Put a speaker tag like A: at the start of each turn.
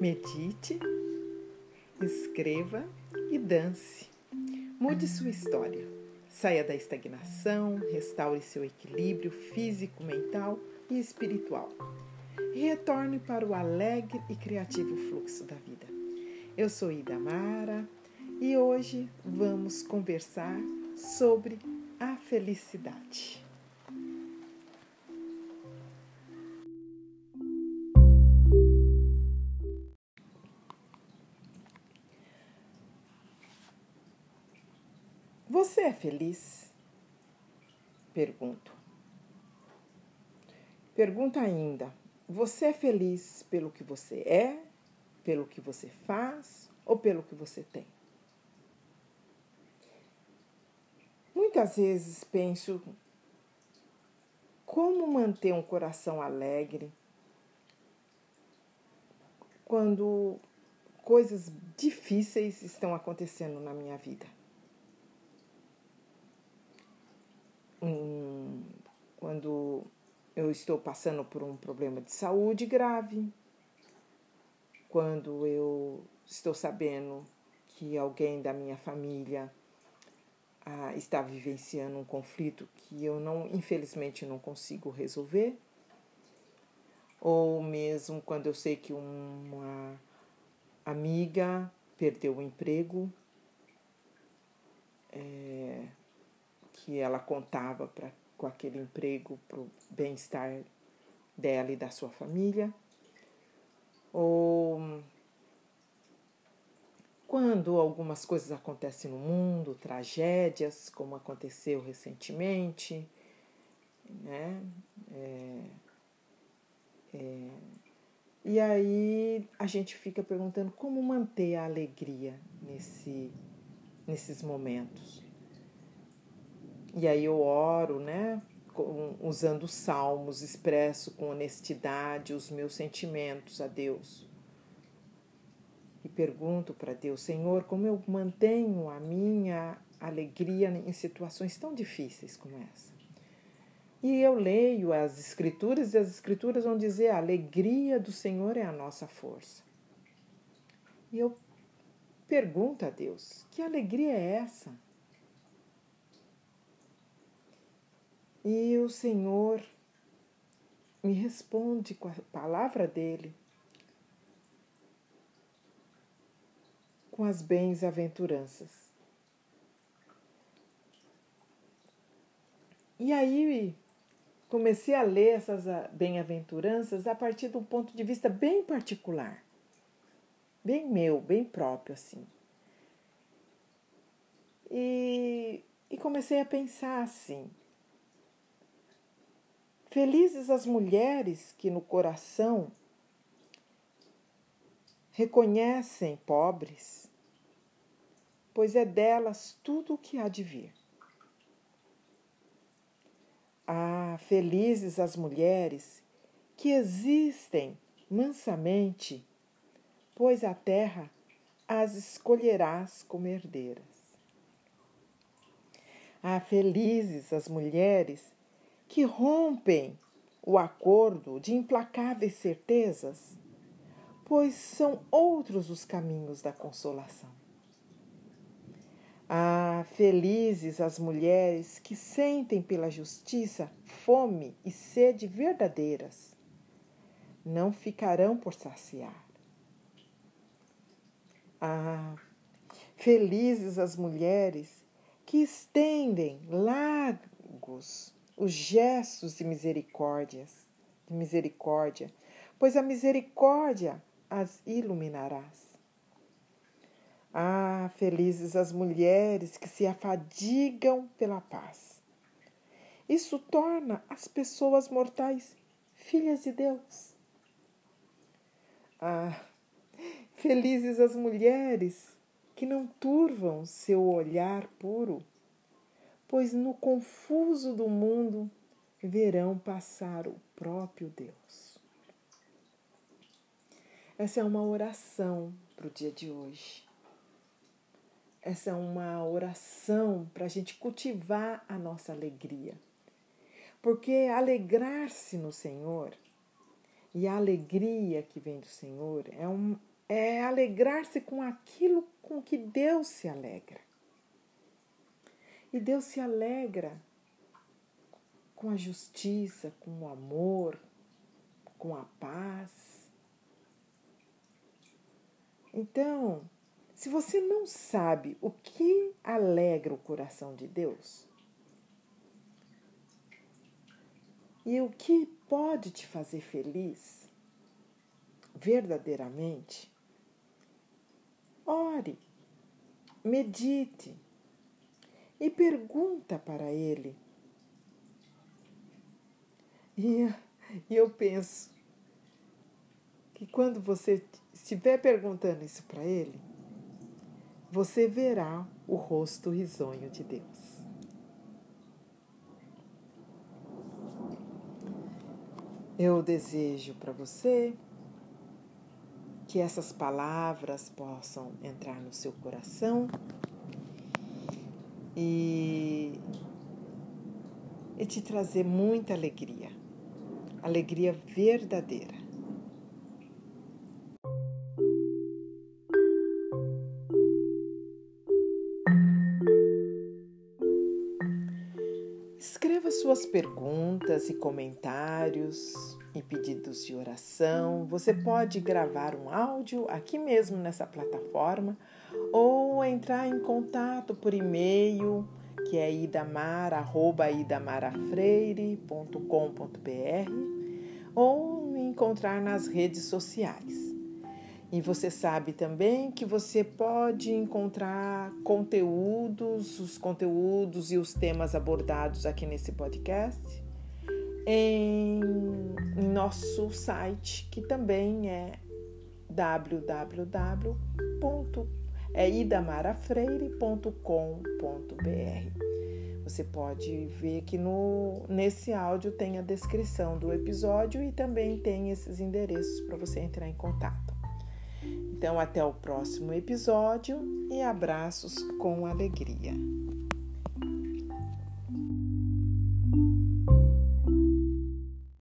A: Medite, escreva e dance. Mude sua história. Saia da estagnação, restaure seu equilíbrio físico, mental e espiritual. Retorne para o alegre e criativo fluxo da vida. Eu sou Ida Mara e hoje vamos conversar sobre a felicidade. Você é feliz? Pergunto. Pergunta ainda: você é feliz pelo que você é, pelo que você faz ou pelo que você tem? Muitas vezes penso como manter um coração alegre quando coisas difíceis estão acontecendo na minha vida. Hum, quando eu estou passando por um problema de saúde grave, quando eu estou sabendo que alguém da minha família ah, está vivenciando um conflito que eu não, infelizmente, não consigo resolver, ou mesmo quando eu sei que uma amiga perdeu o emprego, é, que ela contava pra, com aquele emprego para o bem-estar dela e da sua família, ou quando algumas coisas acontecem no mundo, tragédias, como aconteceu recentemente, né? É, é, e aí a gente fica perguntando como manter a alegria nesse, nesses momentos. E aí eu oro, né? Usando salmos, expresso com honestidade os meus sentimentos a Deus e pergunto para Deus, Senhor, como eu mantenho a minha alegria em situações tão difíceis como essa? E eu leio as Escrituras e as Escrituras vão dizer: a alegria do Senhor é a nossa força. E eu pergunto a Deus: que alegria é essa? E o Senhor me responde com a palavra dele com as bens-aventuranças. E aí comecei a ler essas bem-aventuranças a partir de um ponto de vista bem particular, bem meu, bem próprio assim. E, e comecei a pensar assim: felizes as mulheres que no coração reconhecem pobres pois é delas tudo o que há de vir. Ah, felizes as mulheres que existem mansamente, pois a terra as escolherás como herdeiras. Ah, felizes as mulheres que rompem o acordo de implacáveis certezas, pois são outros os caminhos da consolação. Ah, felizes as mulheres que sentem pela justiça fome e sede verdadeiras. Não ficarão por saciar. Ah, felizes as mulheres que estendem largos os gestos de misericórdias, de misericórdia, pois a misericórdia as iluminarás. Ah, felizes as mulheres que se afadigam pela paz. Isso torna as pessoas mortais filhas de Deus. Ah, felizes as mulheres que não turvam seu olhar puro, pois no confuso do mundo verão passar o próprio Deus. Essa é uma oração para o dia de hoje. Essa é uma oração para a gente cultivar a nossa alegria. Porque alegrar-se no Senhor e a alegria que vem do Senhor é, um, é alegrar-se com aquilo com que Deus se alegra. E Deus se alegra com a justiça, com o amor, com a paz. Então, se você não sabe o que alegra o coração de Deus e o que pode te fazer feliz verdadeiramente, ore, medite e pergunta para Ele. E, eu penso que quando você estiver perguntando isso para Ele, você verá o rosto risonho de Deus. Eu desejo para você que essas palavras possam entrar no seu coração e, e te trazer muita alegria, alegria verdadeira. suas perguntas e comentários e pedidos de oração. Você pode gravar um áudio aqui mesmo nessa plataforma ou entrar em contato por e-mail que é idamar@idamarafreire.com.br ou me encontrar nas redes sociais. E você sabe também que você pode encontrar conteúdos, os conteúdos e os temas abordados aqui nesse podcast em, nosso site, que também é www.idamarafreire.com.br. Você pode ver que no, nesse áudio tem a descrição do episódio e também tem esses endereços para você entrar em contato. Então, até o próximo episódio e abraços com alegria.